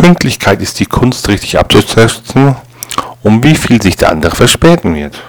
Pünktlichkeit ist die Kunst richtig abzuschätzen, um wie viel sich der andere verspäten wird.